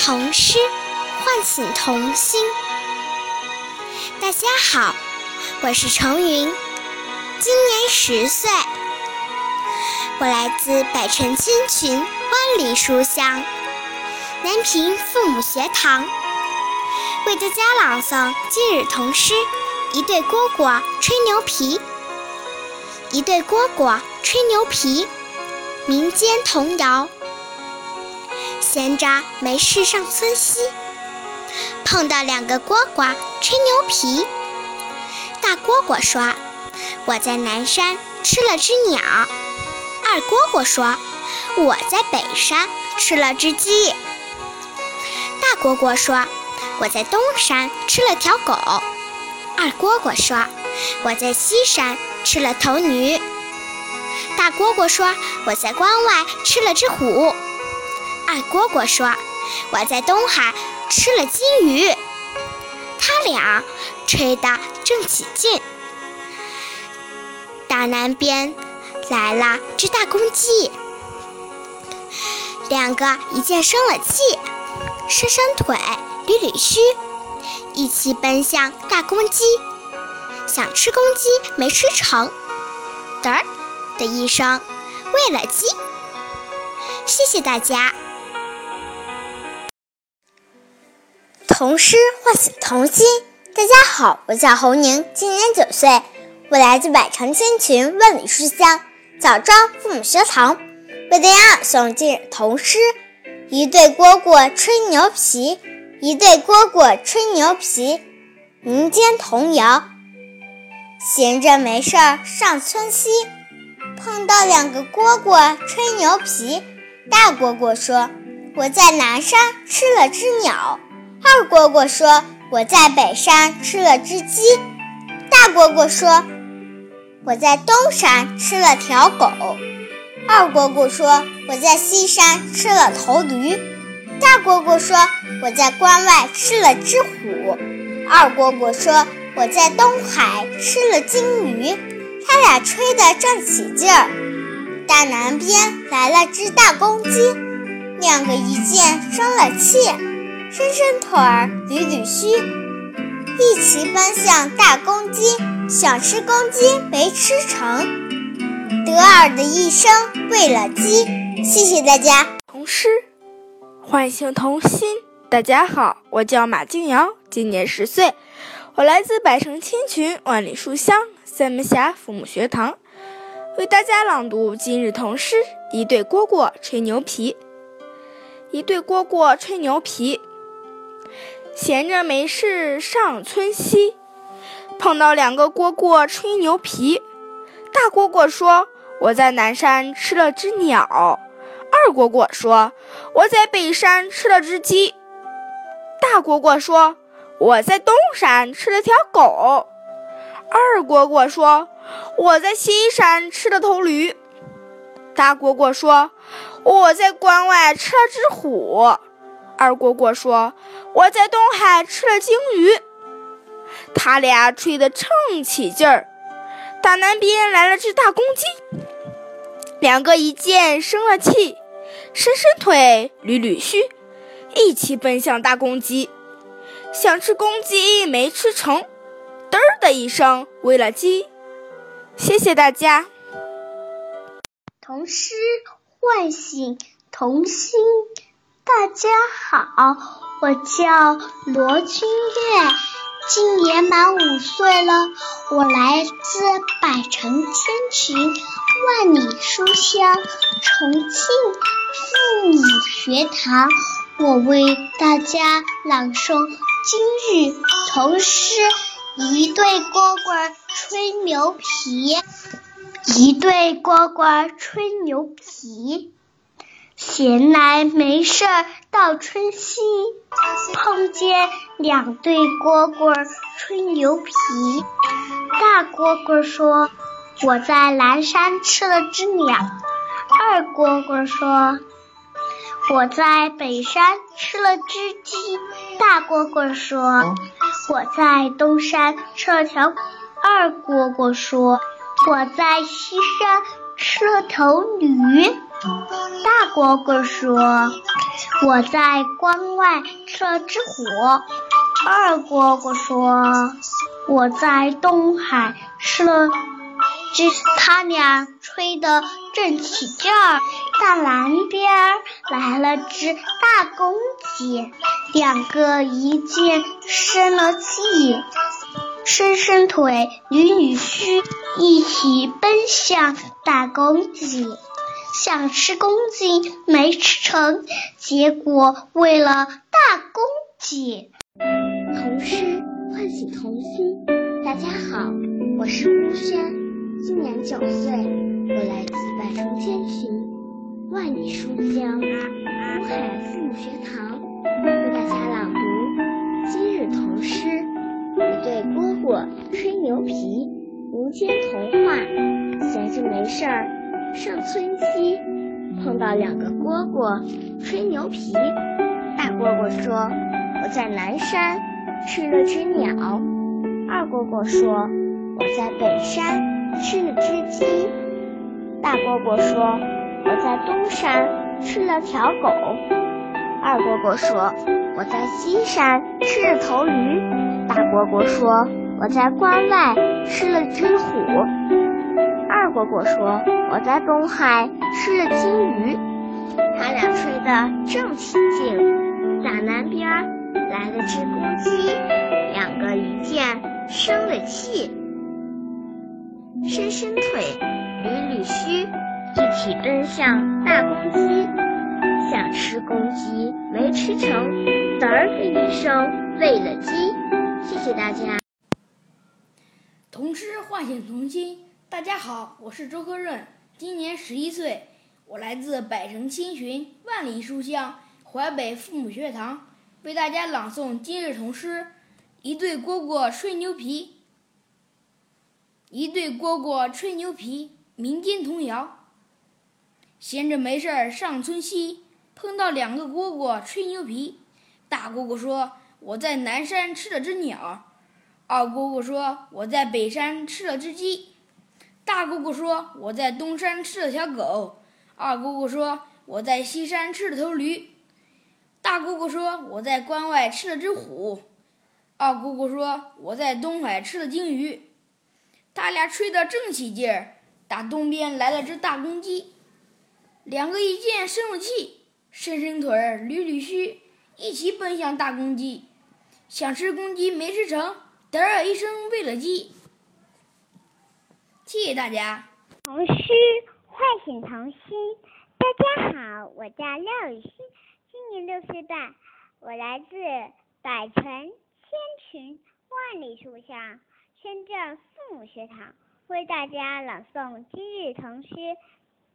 童诗唤醒童心。大家好，我是程云，今年十岁，我来自百城千群万里书香南平父母学堂，为大家朗诵今日童诗《一对蝈蝈吹牛皮》。一对蝈蝈吹牛皮，民间童谣。闲着没事上村西，碰到两个蝈蝈吹牛皮。大蝈蝈说：“我在南山吃了只鸟。”二蝈蝈说：“我在北山吃了只鸡。”大蝈蝈说：“我在东山吃了条狗。”二蝈蝈说：“我在西山吃了头驴。”大蝈蝈说：“我在关外吃了只虎。”二蝈蝈说：“我在东海吃了金鱼。”他俩吹得正起劲。大南边来了只大公鸡，两个一见生了气，伸伸腿，捋捋须，一起奔向大公鸡，想吃公鸡没吃成，嘚儿的一声喂了鸡。谢谢大家。童诗唤醒童心。大家好，我叫侯宁，今年九岁，我来自百城千群万里书香枣庄父母学堂，为大家朗诵今日童诗：一对蝈蝈吹牛皮，一对蝈蝈吹牛皮，民间童谣。闲着没事儿上村西，碰到两个蝈蝈吹牛皮。大蝈蝈说：“我在南山吃了只鸟。”二蝈蝈说：“我在北山吃了只鸡。”大蝈蝈说：“我在东山吃了条狗。”二蝈蝈说：“我在西山吃了头驴。”大蝈蝈说：“我在关外吃了只虎。”二蝈蝈说：“我在东海吃了金鱼。”他俩吹得正起劲儿。大南边来了只大公鸡，两个一见生了气。伸伸腿儿，捋捋须，一齐奔向大公鸡，想吃公鸡没吃成，得儿的一声喂了鸡。谢谢大家。童诗唤醒童心。大家好，我叫马静瑶，今年十岁，我来自百城千群万里书香三门峡父母学堂，为大家朗读今日童诗：一对蝈蝈吹牛皮。一对蝈蝈吹牛皮。闲着没事上村西，碰到两个蝈蝈吹牛皮。大蝈蝈说：“我在南山吃了只鸟。”二蝈蝈说：“我在北山吃了只鸡。”大蝈蝈说：“我在东山吃了条狗。”二蝈蝈说：“我在西山吃了头驴。”大蝈蝈说：“我在关外吃了只虎。”二蝈蝈说：“我在东海吃了鲸鱼。”他俩吹得正起劲儿。大南边来了只大公鸡，两个一见生了气，伸伸腿，捋捋须，一起奔向大公鸡，想吃公鸡没吃成，嘚儿的一声喂了鸡。谢谢大家。童诗唤醒童心。大家好，我叫罗君月，今年满五岁了。我来自百城千群，万里书香重庆妇女学堂。我为大家朗诵今日童诗：一对蝈蝈吹牛皮，一对蝈蝈吹牛皮。闲来没事儿到村西，碰见两对蝈蝈吹牛皮。大蝈蝈说：“我在南山吃了只鸟。”二蝈蝈说：“我在北山吃了只鸡。”大蝈蝈说：“我在东山吃了条。”二蝈蝈说：“我在西山吃了头驴。”大蝈蝈说：“我在关外吃了只虎。二蝈蝈说：“我在东海吃了只……”他俩吹得正起劲儿。大南边来了只大公鸡，两个一见生了气，伸伸腿，捋捋须，一起奔向大公鸡。想吃公鸡没吃成，结果喂了大公鸡。童诗唤醒童心。大家好，我是吴轩，今年九岁，我来自百城千群，万里书香乌海父母学堂，为大家朗读今日童诗。一对蝈蝈吹牛皮，民间童话。闲着没事儿。上村西，碰到两个蝈蝈吹牛皮。大蝈蝈说：“我在南山吃了只鸟。”二蝈蝈说：“我在北山吃了只鸡。”大蝈蝈说：“我在东山吃了条狗。”二蝈蝈说：“我在西山吃了头驴。”大蝈蝈说：“我在关外吃了只虎。”二蝈蝈说：“我在东海吃了金鱼。”他俩吹得正起劲。打南边来了只公鸡，两个一见生了气，伸伸腿，捋捋须，一起奔向大公鸡。想吃公鸡没吃成，嘚儿的一声喂了鸡。谢谢大家。童诗唤醒童心。大家好，我是周科润，今年十一岁，我来自百城千群、万里书香淮北父母学堂，为大家朗诵今日童诗《一对蝈蝈吹牛皮》。一对蝈蝈吹牛皮，民间童谣。闲着没事儿上村西，碰到两个蝈蝈吹牛皮。大蝈蝈说：“我在南山吃了只鸟。”二蝈蝈说：“我在北山吃了只鸡。”大姑姑说：“我在东山吃了条狗。”二姑姑说：“我在西山吃了头驴。”大姑姑说：“我在关外吃了只虎。”二姑姑说：“我在东海吃了鲸鱼。”他俩吹得正起劲儿，打东边来了只大公鸡，两个一见生了气，伸伸腿，捋捋须，一起奔向大公鸡。想吃公鸡没吃成，嘚儿一声喂了鸡。谢谢大家。童诗唤醒童心。大家好，我叫廖雨欣，今年六岁半，我来自百城千群万里书香深圳父母学堂，为大家朗诵今日童诗《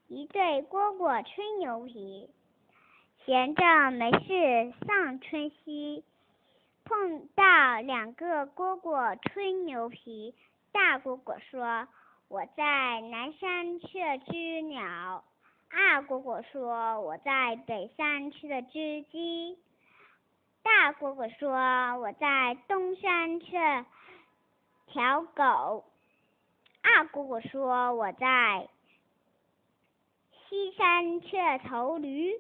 一对蝈蝈吹牛皮》。闲着没事上春熙，碰到两个蝈蝈吹牛皮。大蝈蝈说。我在南山吃了只鸟，二蝈蝈说我在北山吃了只鸡，大蝈蝈说我在东山吃了条狗，二蝈蝈说我在西山吃了头驴，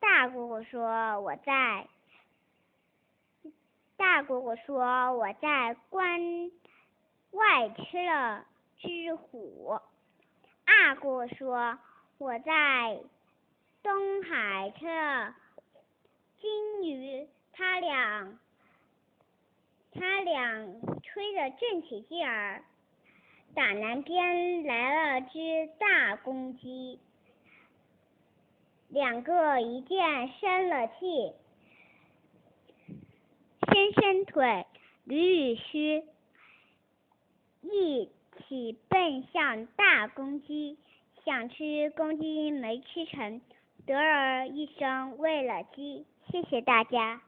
大蝈蝈说我在大蝈蝈说我在关。外吃了只虎，二蝈说我在东海吃了金鱼，他俩他俩吹得正起劲儿。打南边来了只大公鸡，两个一见生了气，伸伸腿，捋捋须。一起奔向大公鸡，想吃公鸡没吃成，得儿一声喂了鸡。谢谢大家。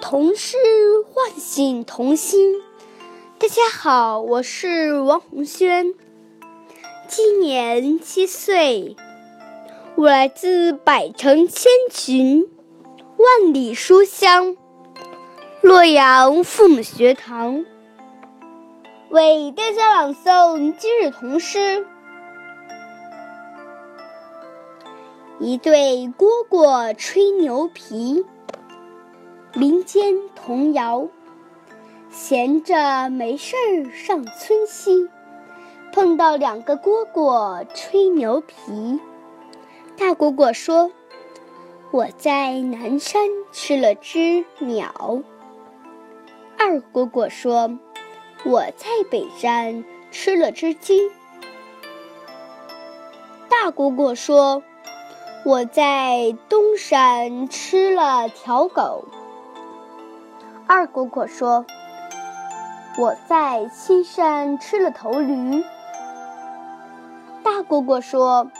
童诗唤醒童心。大家好，我是王红轩，今年七岁，我来自百城千群。万里书香，洛阳父母学堂，为大家朗诵今日童诗。一对蝈蝈吹牛皮，民间童谣。闲着没事儿上村西，碰到两个蝈蝈吹牛皮。大蝈蝈说：“我在南山吃了只鸟。”二蝈蝈说：“我在北山吃了只鸡。”大蝈蝈说：“我在东山吃了条狗。”二蝈蝈说：“我在西山吃了头驴。”大蝈蝈说：“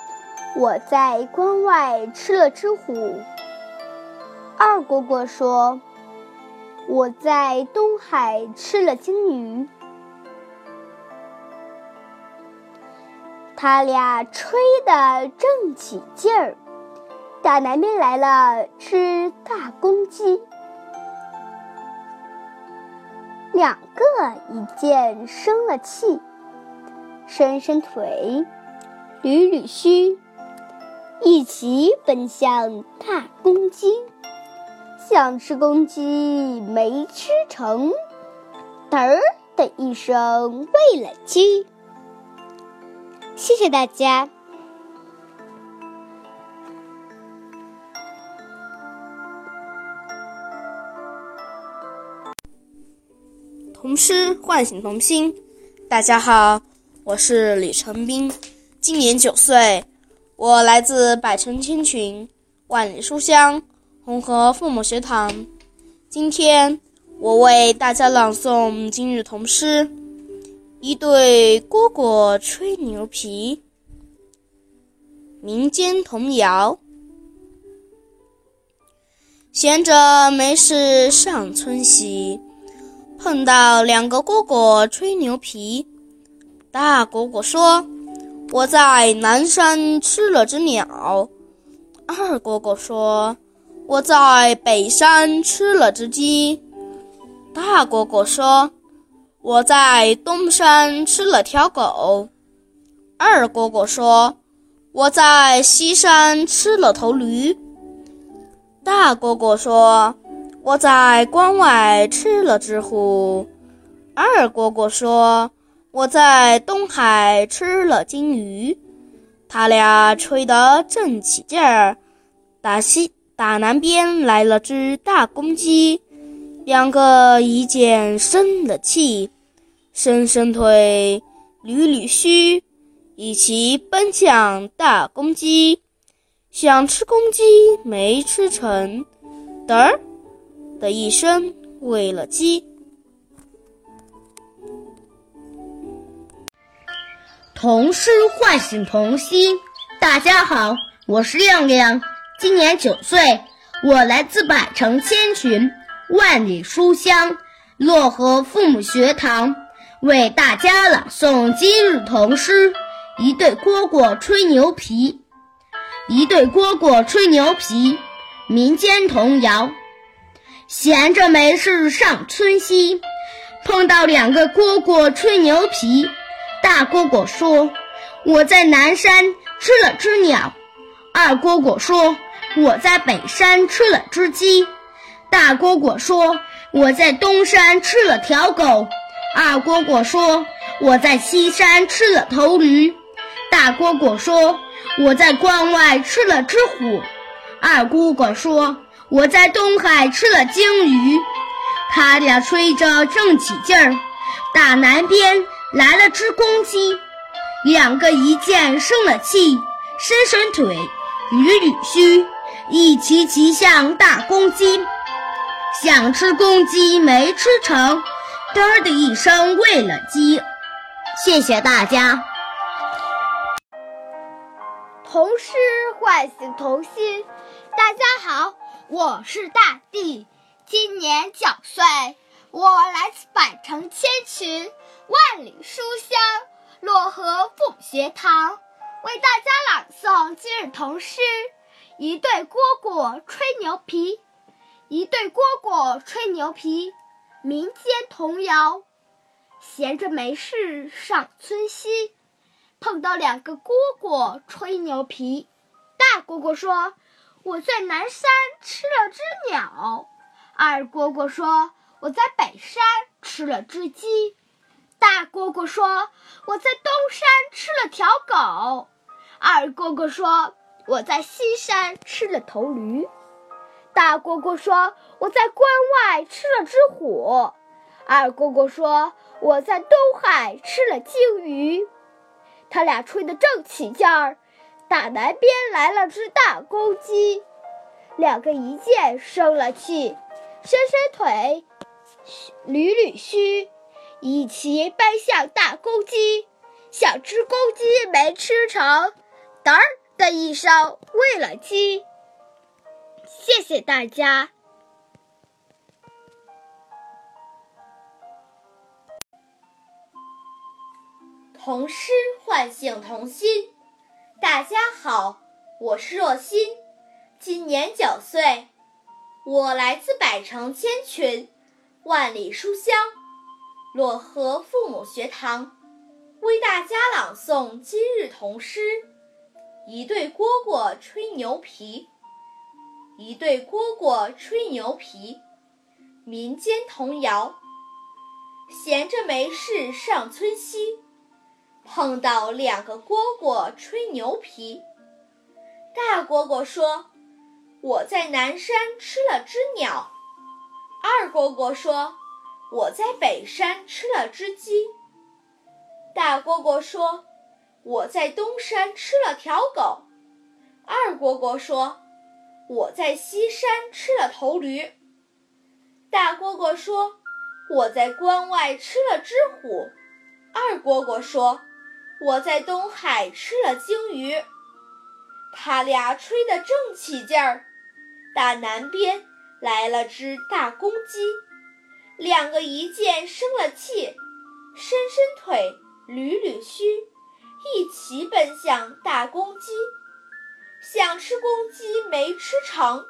我在关外吃了只虎。”二蝈蝈说。我在东海吃了鲸鱼，他俩吹得正起劲儿。打南边来了只大公鸡，两个一见生了气，伸伸腿，捋捋须，一起奔向大公鸡。想吃公鸡没吃成，嘚儿的一声喂了鸡。谢谢大家。童诗唤醒童心。大家好，我是李成斌，今年九岁，我来自百城千群，万里书香。红河父母学堂，今天我为大家朗诵今日童诗《一对蝈蝈吹牛皮》。民间童谣：闲着没事上村西，碰到两个蝈蝈吹牛皮。大蝈蝈说：“我在南山吃了只鸟。”二蝈蝈说。我在北山吃了只鸡，大蝈蝈说：“我在东山吃了条狗。”二蝈蝈说：“我在西山吃了头驴。”大蝈蝈说：“我在关外吃了只虎。”二蝈蝈说：“我在东海吃了金鱼。”他俩吹得正起劲儿，打西。打南边来了只大公鸡，两个一见生了气，伸伸腿，捋捋须，一起奔向大公鸡。想吃公鸡没吃成，嘚儿的一声喂了鸡。童诗唤醒童心。大家好，我是亮亮。今年九岁，我来自百城千群，万里书香漯河父母学堂，为大家朗诵今日童诗《一对蝈蝈吹牛皮》。一对蝈蝈吹牛皮，民间童谣。闲着没事上村西，碰到两个蝈蝈吹牛皮。大蝈蝈说：“我在南山吃了只鸟。”二蝈蝈说。我在北山吃了只鸡，大蝈蝈说：“我在东山吃了条狗。”二蝈蝈说：“我在西山吃了头驴。”大蝈蝈说：“我在关外吃了只虎。”二蝈蝈说：“我在东海吃了鲸鱼。”他俩吹着正起劲儿，打南边来了只公鸡，两个一见生了气，伸伸腿，捋捋须。一齐齐向大公鸡，想吃公鸡没吃成，嘚的一声喂了鸡。谢谢大家。童诗唤醒童心。大家好，我是大地，今年九岁，我来自百城千群，万里书香漯河父母学堂，为大家朗诵今日童诗。一对蝈蝈吹牛皮，一对蝈蝈吹牛皮，民间童谣。闲着没事上村西，碰到两个蝈蝈吹牛皮。大蝈蝈说：“我在南山吃了只鸟。”二蝈蝈说：“我在北山吃了只鸡。”大蝈蝈说：“我在东山吃了条狗。”二蝈蝈说：“我在西山吃了头驴。”大蝈蝈说：“我在关外吃了只虎。”二蝈蝈说：“我在东海吃了鲸鱼。”他俩吹得正起劲儿，打南边来了只大公鸡，两个一见生了气，伸伸腿，捋捋须，一齐奔向大公鸡。小只公鸡没吃成，嘚的一声喂了鸡。谢谢大家。童诗唤醒童心。大家好，我是若欣，今年九岁，我来自百城千群，万里书香漯河父母学堂，为大家朗诵今日童诗。一对蝈蝈吹牛皮，一对蝈蝈吹牛皮，民间童谣。闲着没事上村西。碰到两个蝈蝈吹牛皮，大蝈蝈说：“我在南山吃了只鸟。”二蝈蝈说：“我在北山吃了只鸡。”大蝈蝈说：“我在东山吃了条狗。”二蝈蝈说：“我在西山吃了头驴。”大蝈蝈说：“我在关外吃了只虎。”二蝈蝈说。我在东海吃了鲸鱼，他俩吹得正起劲儿。大南边来了只大公鸡，两个一见生了气，伸伸腿，捋捋须，一齐奔向大公鸡。想吃公鸡没吃成，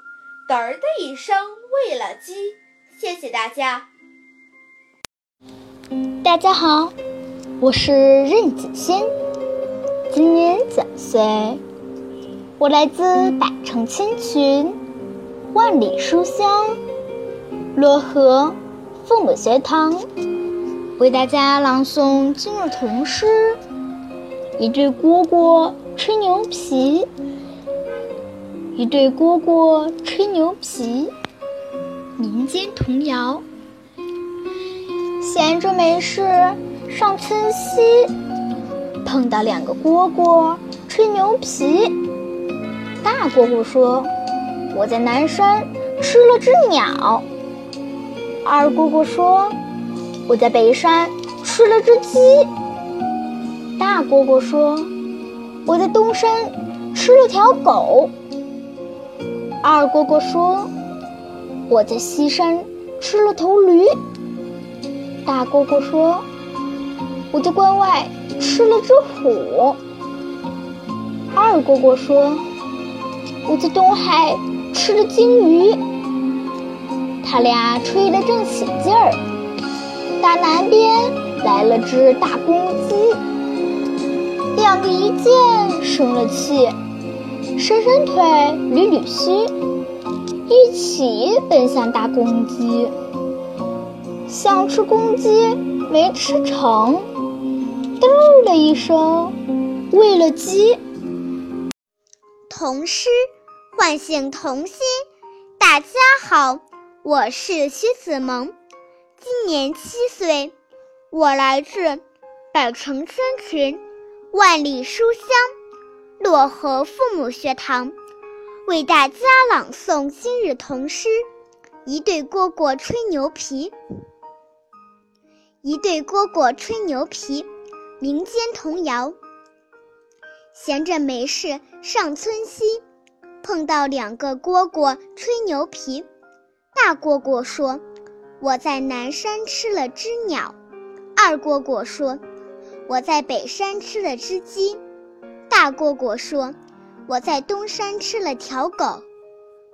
嘚儿的一声喂了鸡。谢谢大家。大家好。我是任子轩，今年九岁，我来自百城千群，万里书香漯河父母学堂，为大家朗诵今日童诗。一对蝈蝈吹牛皮，一对蝈蝈吹牛皮，民间童谣。闲着没事。上村西，碰到两个蝈蝈吹牛皮。大蝈蝈说：“我在南山吃了只鸟。”二蝈蝈说：“我在北山吃了只鸡。”大蝈蝈说：“我在东山吃了条狗。”二蝈蝈说：“我在西山吃了头驴。”大蝈蝈说。我在关外吃了只虎。二蝈蝈说：“我在东海吃了鲸鱼。”他俩吹得正起劲儿。大南边来了只大公鸡，两个一见生了气，伸伸腿，捋捋须，一起奔向大公鸡。想吃公鸡，没吃成。嘚的一声，喂了鸡。童诗唤醒童心。大家好，我是薛子萌，今年七岁，我来自百城千群，万里书香漯河父母学堂，为大家朗诵今日童诗。一对蝈蝈吹牛皮，一对蝈蝈吹牛皮。民间童谣：闲着没事上村西，碰到两个蝈蝈吹牛皮。大蝈蝈说：“我在南山吃了只鸟。”二蝈蝈说：“我在北山吃了只鸡。”大蝈蝈说：“我在东山吃了条狗。”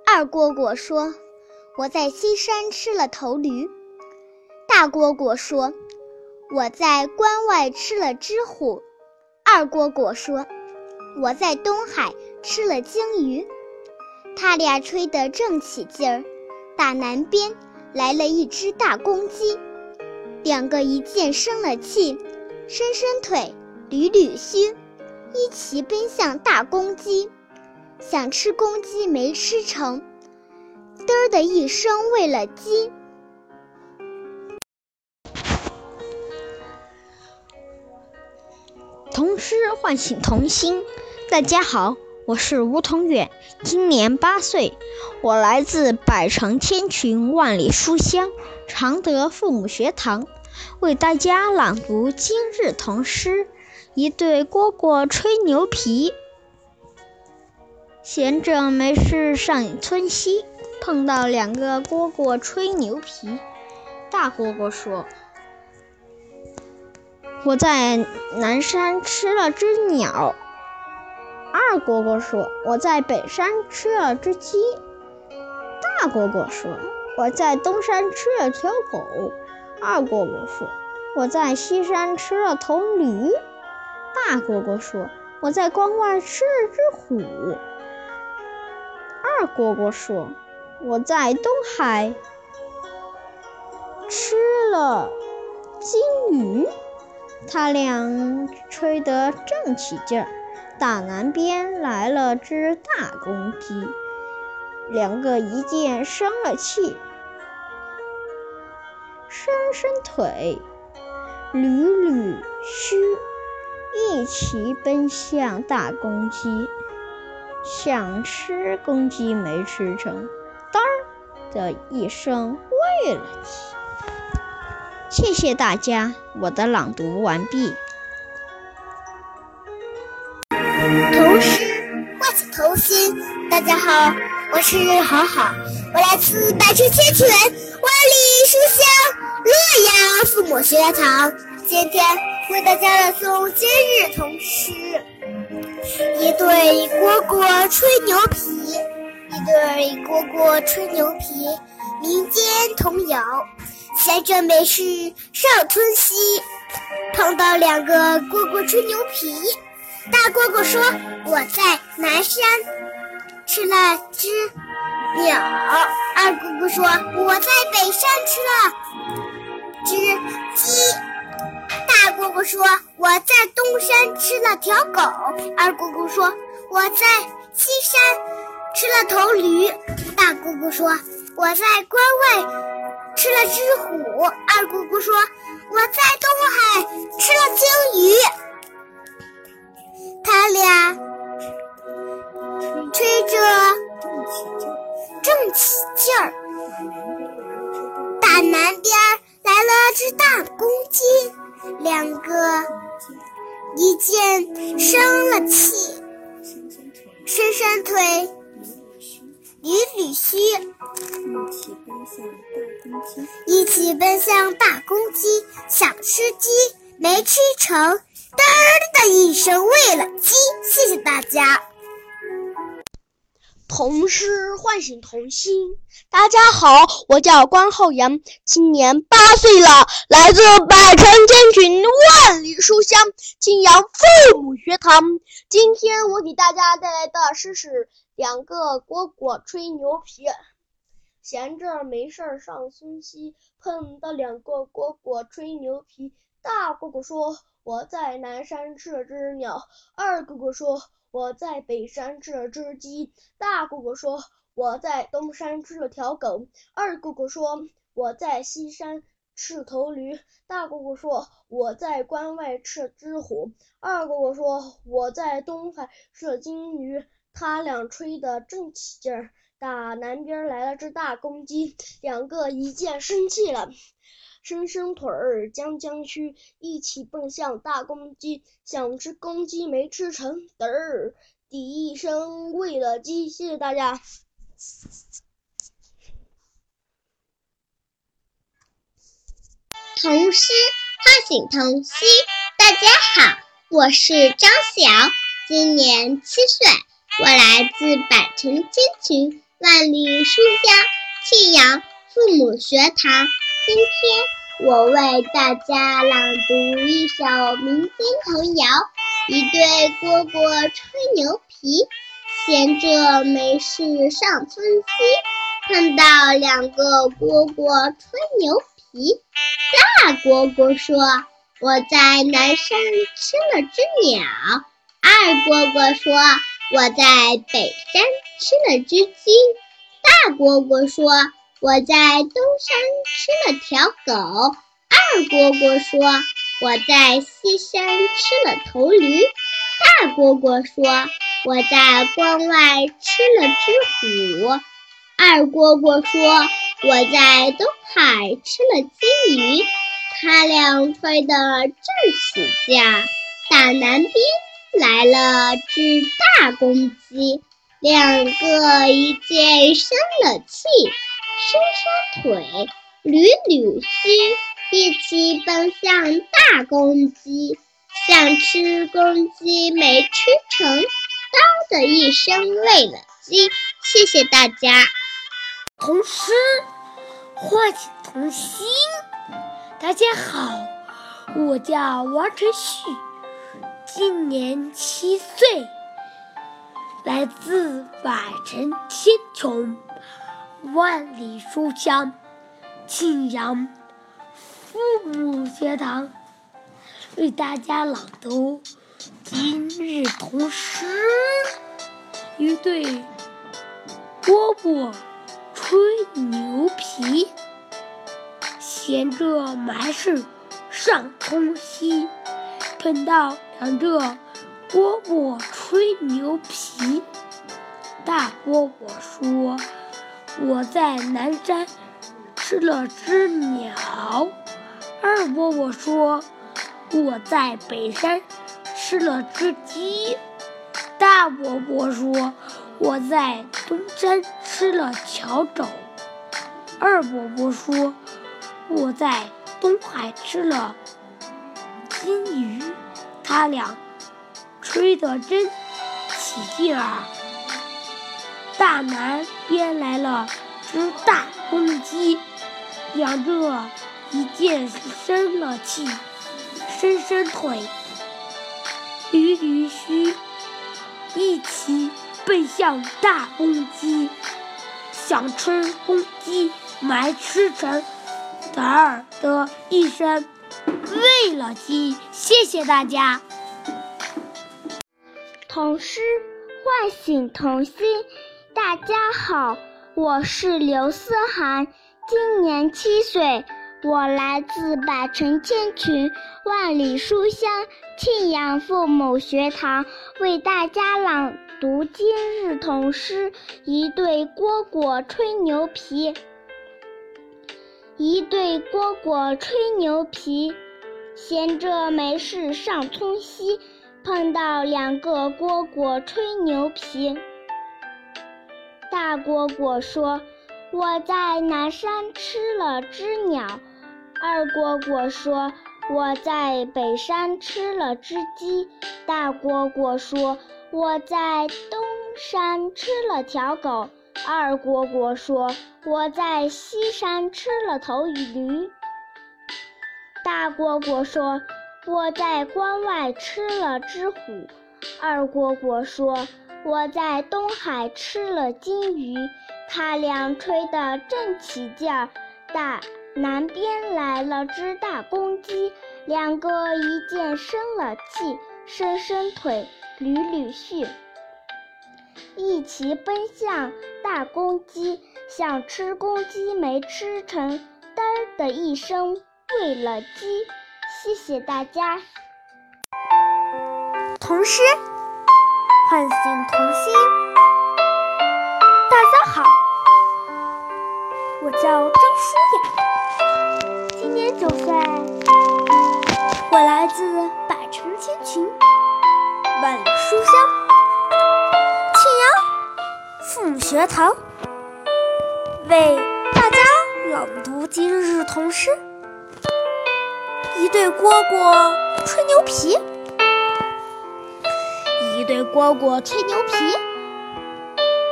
二蝈蝈说：“我在西山吃了头驴。”大蝈蝈说。我在关外吃了只虎。二蝈蝈说：“我在东海吃了鲸鱼。”他俩吹得正起劲儿，大南边来了一只大公鸡，两个一见生了气，伸伸腿，捋捋须，一齐奔向大公鸡，想吃公鸡没吃成，嘚儿的一声喂了鸡。童诗唤醒童心。大家好，我是吴同远，今年八岁，我来自百城千群万里书香常德父母学堂，为大家朗读今日童诗。一对蝈蝈吹牛皮，闲着没事上村西，碰到两个蝈蝈吹牛皮。大蝈蝈说。我在南山吃了只鸟。二蝈蝈说：“我在北山吃了只鸡。”大蝈蝈说：“我在东山吃了条狗。”二蝈蝈说：“我在西山吃了头驴。”大蝈蝈说：“我在关外吃了只虎。”二蝈蝈说：“我在东海吃了金鱼。”他俩吹得正起劲儿，打南边来了只大公鸡，两个一见生了气，伸伸腿，捋捋须，一齐奔向大公鸡，想吃公鸡没吃成，当儿的一声喂了鸡。谢谢大家，我的朗读完毕。大家好，我是好好，我来自百城千泉万里书香洛阳父母学堂，今天为大家朗诵今日童诗。一对蝈蝈吹牛皮，一对蝈蝈吹牛皮，民间童谣。闲着没事上村西，碰到两个蝈蝈吹牛皮。大蝈蝈说：“我在南山吃了只鸟。”二姑姑说：“我在北山吃了只鸡。”大姑姑说：“我在东山吃了条狗。”二姑姑说：“我在西山吃了头驴。”大姑姑说：“我在关外。”吃了只虎，二姑姑说：“我在东海吃了鲸鱼。”他俩吹着正起劲儿，大南边来了只大公鸡，两个一见生了气，伸伸腿，捋捋须，一起奔向大公鸡。一起奔向大公鸡，想吃鸡没吃成，嘚的一声喂了鸡。谢谢大家。童诗唤醒童心。大家好，我叫关浩洋，今年八岁了，来自百城千群万里书香青阳父母学堂。今天我给大家带来的诗是《两个蝈蝈吹牛皮》。闲着没事上村西，碰到两个蝈蝈吹牛皮。大蝈蝈说：“我在南山吃了只鸟。”二蝈蝈说：“我在北山吃了只鸡。”大姑姑说：“我在东山吃了条狗。”二姑姑说：“我在西山吃头驴。”大姑姑说：“我在关外吃了只虎。”二姑姑说：“我在东海吃了金鱼。”他俩吹得正起劲儿。打南边来了只大公鸡，两个一见生气了，伸伸腿儿，将将须，一起奔向大公鸡，想吃公鸡没吃成，嘚儿的一声喂了鸡。谢谢大家。童诗唤醒童心，大家好，我是张晓，今年七岁，我来自百城千群。万里书香，庆阳父母学堂。今天我为大家朗读一首民间童谣：一对蝈蝈吹牛皮，闲着没事上村西，碰到两个蝈蝈吹牛皮。大蝈蝈说：“我在南山吃了只鸟。”二蝈蝈说：“我在北山吃了只鸡。”大蝈蝈说：“我在东山吃了条狗。”二蝈蝈说：“我在西山吃了头驴。”大蝈蝈说：“我在关外吃了只虎。”二蝈蝈说：“我在东海吃了金鱼。”他俩吹得正起劲，打南边来了只大公鸡，两个一见生了气，伸伸腿，捋捋须，一起奔向大公鸡，想吃公鸡没吃成，当的一声喂了鸡。谢谢大家。童诗唤醒童心。大家好，我叫王晨旭，今年七岁，来自百城千穷，万里书香，庆阳父母学堂，为大家朗读今日童诗。一对蝈蝈吹牛皮。闲着没事上村西，碰到两个蝈蝈吹牛皮。大蝈蝈说：“我在南山吃了只鸟。”二伯伯说：“我在北山吃了只鸡。”大伯伯说：“我在东山吃了条狗。”二伯伯说。我在东海吃了金鱼，他俩吹得真起劲儿。大南边来了只大公鸡，两个一见生了气，伸伸腿，捋捋须，一起奔向大公鸡，想吃公鸡没吃成。嘚儿的一声喂了鸡，谢谢大家。童诗唤醒童心，大家好，我是刘思涵，今年七岁，我来自百城千群，万里书香庆阳父母学堂，为大家朗读今日童诗：一对蝈蝈吹牛皮。一对蝈蝈吹牛皮，闲着没事上村西，碰到两个蝈蝈吹牛皮。大蝈蝈说：“我在南山吃了只鸟。”二蝈蝈说：“我在北山吃了只鸡。”大蝈蝈说：“我在东山吃了条狗。”二蝈蝈说：“我在西山吃了头驴。”大蝈蝈说：“我在关外吃了只虎。”二蝈蝈说：“我在东海吃了金鱼。”他俩吹得正起劲儿，大南边来了只大公鸡，两个一见生了气，伸伸腿，捋捋须。一齐奔向大公鸡，想吃公鸡没吃成，嘚儿的一声喂了鸡。谢谢大家。童诗唤醒童心。大家好，我叫张舒雅，今年九岁，我来自百城千群，万里书香。父母学堂为大家朗读今日童诗：一对蝈蝈吹牛皮，一对蝈蝈吹牛皮。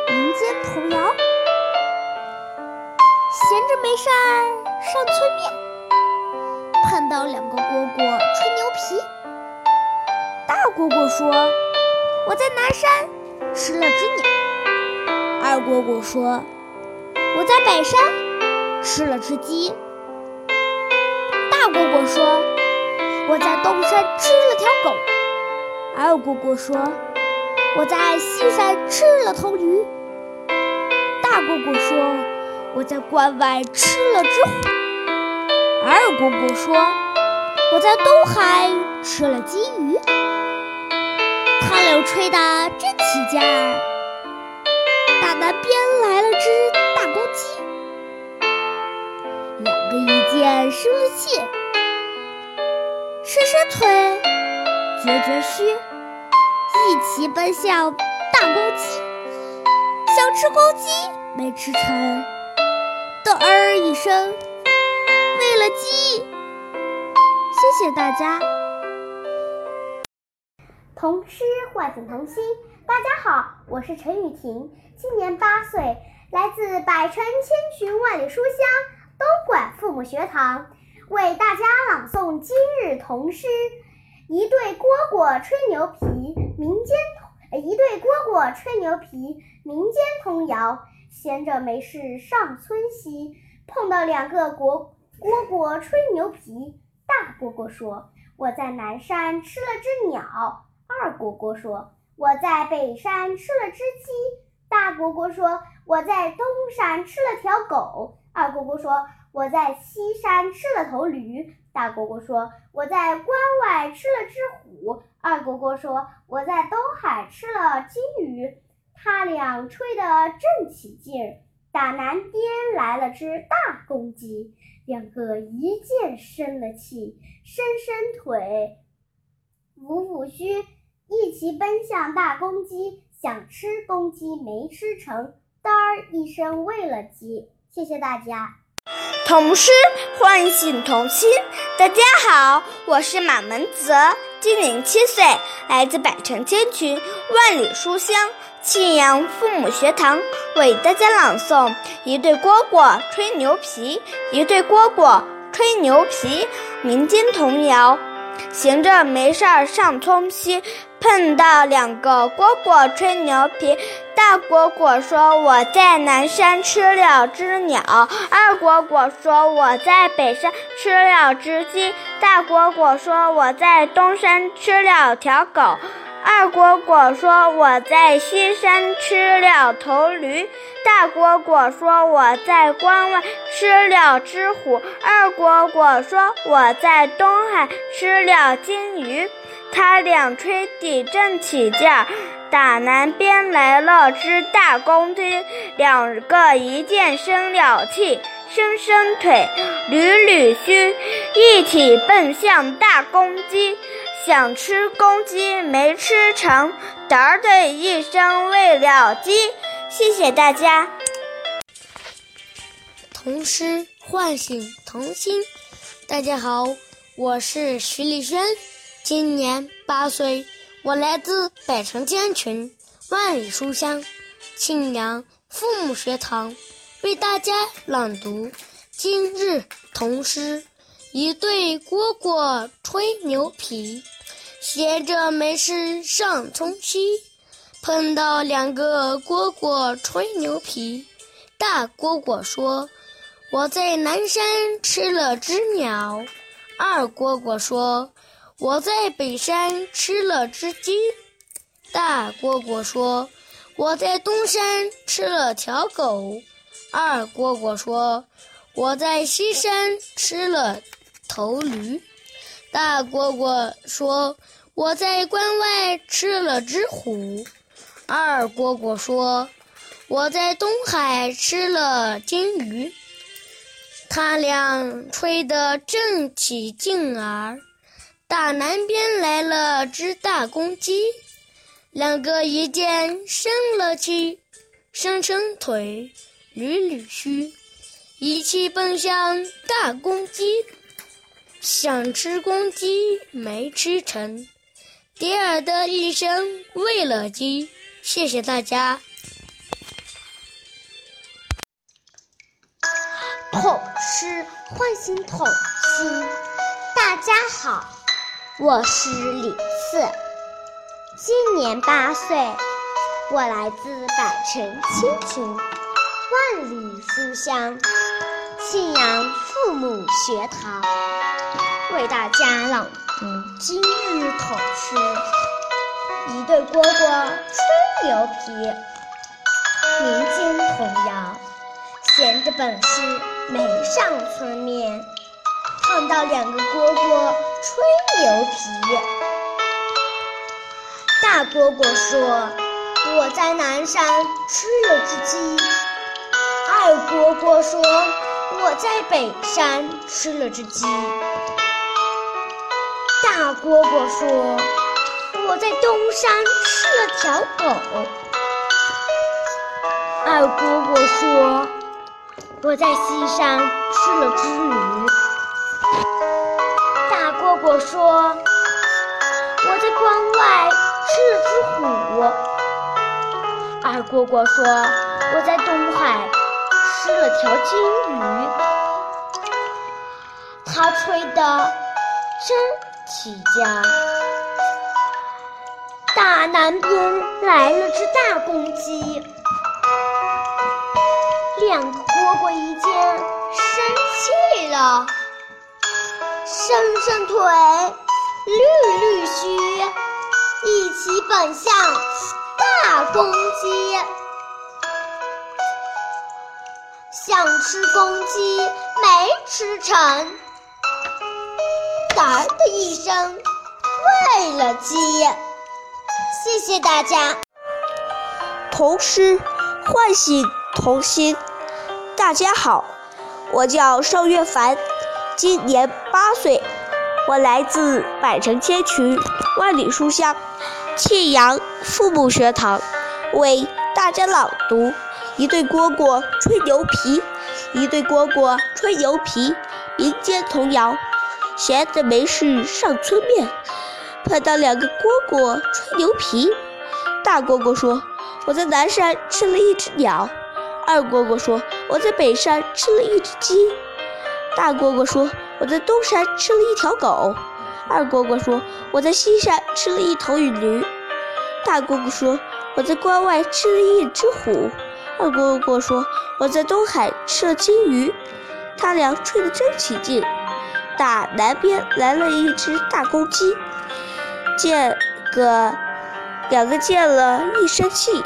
民间童谣：闲着没事儿上村面，碰到两个蝈蝈吹牛皮。大蝈蝈说：“我在南山吃了只鸟。”二蝈蝈说：“我在北山吃了只鸡。”大蝈蝈说：“我在东山吃了条狗。”二蝈蝈说：“我在西山吃了头驴。”大蝈蝈说：“我在关外吃了只虎。”二蝈蝈说：“我在东海吃了金鱼。”他俩吹得真起劲儿。大南边来了只大公鸡，两个一见生了气，伸伸腿，撅撅须，一起奔向大公鸡，想吃公鸡没吃成，嘚儿一声，喂了鸡。谢谢大家。童诗唤醒童心。大家好，我是陈雨婷，今年八岁，来自百城千群万里书香东莞父母学堂，为大家朗诵今日童诗。一对蝈蝈吹牛皮，民间童一对蝈蝈吹牛皮，民间童谣。闲着没事上村西，碰到两个蝈蝈蝈吹牛皮。大蝈蝈说：“我在南山吃了只鸟。”二蝈蝈说：“我在北山吃了只鸡。”大蝈蝈说：“我在东山吃了条狗。”二蝈蝈说：“我在西山吃了头驴。”大蝈蝈说：“我在关外吃了只虎。”二蝈蝈说：“我在东海吃了金鱼。”他俩吹得正起劲儿。打南边来了只大公鸡，两个一见生了气，伸伸腿，抚抚须。一齐奔向大公鸡，想吃公鸡没吃成，嘚儿一声喂了鸡。谢谢大家。童诗唤醒童心。大家好，我是马文泽，今年七岁，来自百城千群万里书香庆阳父母学堂，为大家朗诵《一对蝈蝈吹牛皮》。一对蝈蝈吹牛皮，民间童谣。闲着没事儿上村西，碰到两个蝈蝈吹牛皮。大蝈蝈说：“我在南山吃了只鸟。”二蝈蝈说：“我在北山吃了只鸡。”大蝈蝈说：“我在东山吃了条狗。”二蝈蝈说：“我在西山吃了头驴。”大蝈蝈说：“我在关外吃了只虎。”二蝈蝈说：“我在东海吃了金鱼。”他俩吹得正起劲儿。打南边来了只大公鸡，两个一见生了气，伸伸腿，捋捋须，一起奔向大公鸡。想吃公鸡没吃成，嘚儿的一声喂了鸡。谢谢大家。童诗唤醒童心。大家好，我是徐丽轩，今年八岁，我来自百城千群万里书香庆阳父母学堂，为大家朗读今日童诗。一对蝈蝈吹牛皮。闲着没事上村西，碰到两个蝈蝈吹牛皮。大蝈蝈说：“我在南山吃了只鸟。”二蝈蝈说：“我在北山吃了只鸡。”大蝈蝈说：“我在东山吃了条狗。”二蝈蝈说：“我在西山吃了头驴。”大蝈蝈说。我在关外吃了只虎，二蝈蝈说：“我在东海吃了金鱼。”他俩吹得正起劲儿。大南边来了只大公鸡，两个一见生了气，伸伸腿，捋捋须，一气奔向大公鸡。想吃公鸡没吃成。迪尔的一声喂了鸡，谢谢大家。童诗唤醒童心。大家好，我是李四，今年八岁，我来自百城千群，万里书香，庆阳父母学堂，为大家朗读今日童诗。一对蝈蝈吹牛皮，民间童谣，闲着本事没上村面。碰到两个蝈蝈吹牛皮，大蝈蝈说：“我在南山吃了只鸡。”二蝈蝈说：“我在北山吃了只鸡。”大蝈蝈说：“我在东山吃了条狗。”二蝈蝈说：“我在西山吃了只驴。”大蝈蝈说：“我在关外吃了只虎。”二蝈蝈说：“我在东海吃了条金鱼。”他吹得真起劲。大南边来了只大公鸡，两个蝈蝈一见生气了。伸伸腿，捋捋须，一起奔向大公鸡。想吃公鸡没吃成，嘚儿的一声喂了鸡。谢谢大家。童诗唤醒童心。大家好，我叫邵月凡。今年八岁，我来自百城千群，万里书香，庆阳父母学堂，为大家朗读《一对蝈蝈吹牛皮》。一对蝈蝈吹牛皮，民间童谣。闲着没事上村面，碰到两个蝈蝈吹牛皮。大蝈蝈说：“我在南山吃了一只鸟。”二蝈蝈说：“我在北山吃了一只鸡。”大蝈蝈说：“我在东山吃了一条狗。”二蝈蝈说：“我在西山吃了一头驴。”大蝈蝈说：“我在关外吃了一只虎。”二蝈蝈说：“我在东海吃了金鱼。”他俩吹得真起劲。打南边来了一只大公鸡，见个两个见了一生气，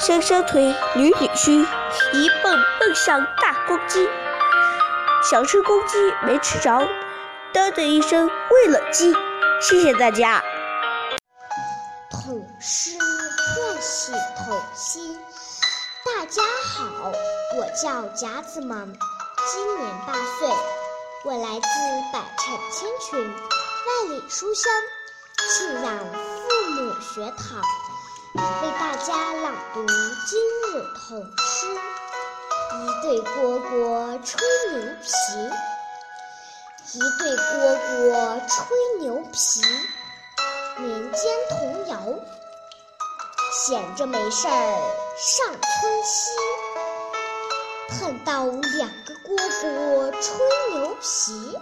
伸伸腿，捋捋须，一蹦蹦上大公鸡。想吃公鸡没吃着，嘚的一声喂了鸡。谢谢大家。童诗唤醒童心。大家好，我叫贾子萌，今年八岁，我来自百城千群，万里书香，庆阳父母学堂，为大家朗读今日童诗。一对蝈蝈吹牛皮，一对蝈蝈吹牛皮，民间童谣。闲着没事儿上村西，碰到两个蝈蝈吹牛皮。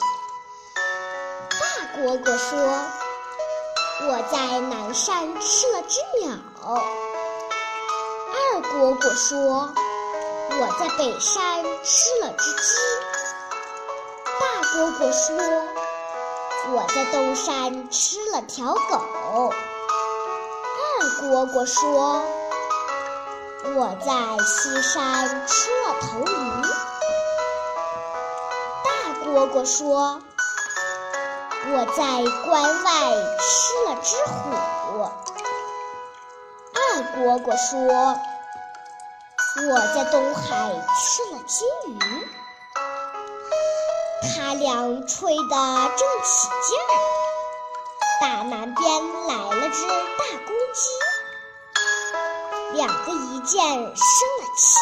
大蝈蝈说：“我在南山吃了只鸟。”二蝈蝈说。我在北山吃了只鸡。大蝈蝈说：“我在东山吃了条狗。”二蝈蝈说：“我在西山吃了头驴。”大蝈蝈说：“我在关外吃了只虎。”二蝈蝈说。我在东海吃了金鱼，他俩吹得正起劲儿。大南边来了只大公鸡，两个一见生了气，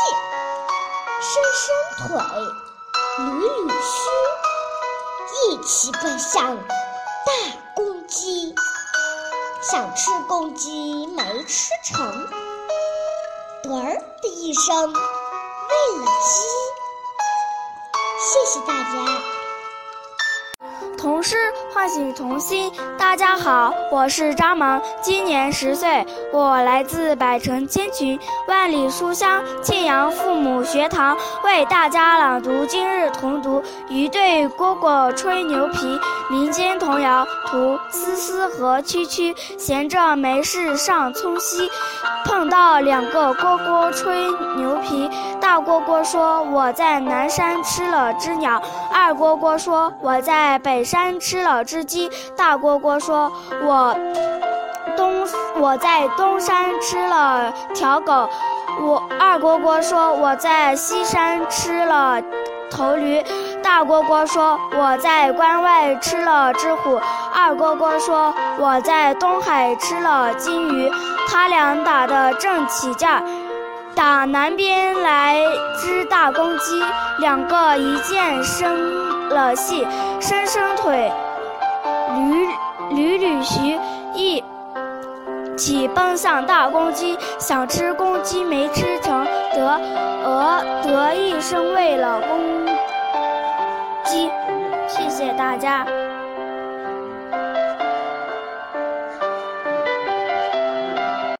伸伸腿，捋捋须，一起奔向大公鸡。想吃公鸡没吃成。得儿的一声，喂了鸡。谢谢大家。童诗唤醒童心。大家好，我是张萌，今年十岁，我来自百城千群，万里书香庆阳父母学堂，为大家朗读今日童读《一对蝈蝈吹牛皮》民间童谣，图思思和蛐蛐闲着没事上村西，碰到两个蝈蝈吹牛皮。大蝈蝈说：“我在南山吃了只鸟。”二蝈蝈说：“我在北。”山吃了只鸡，大蝈蝈说：“我东我在东山吃了条狗。”我二蝈蝈说：“我在西山吃了头驴。”大蝈蝈说：“我在关外吃了只虎。”二蝈蝈说：“我在东海吃了金鱼。”他俩打得正起劲儿，打南边来只大公鸡，两个一见生。了气，伸伸腿，捋捋捋须，一起奔向大公鸡，想吃公鸡没吃成，得鹅得一声喂了公鸡。谢谢大家。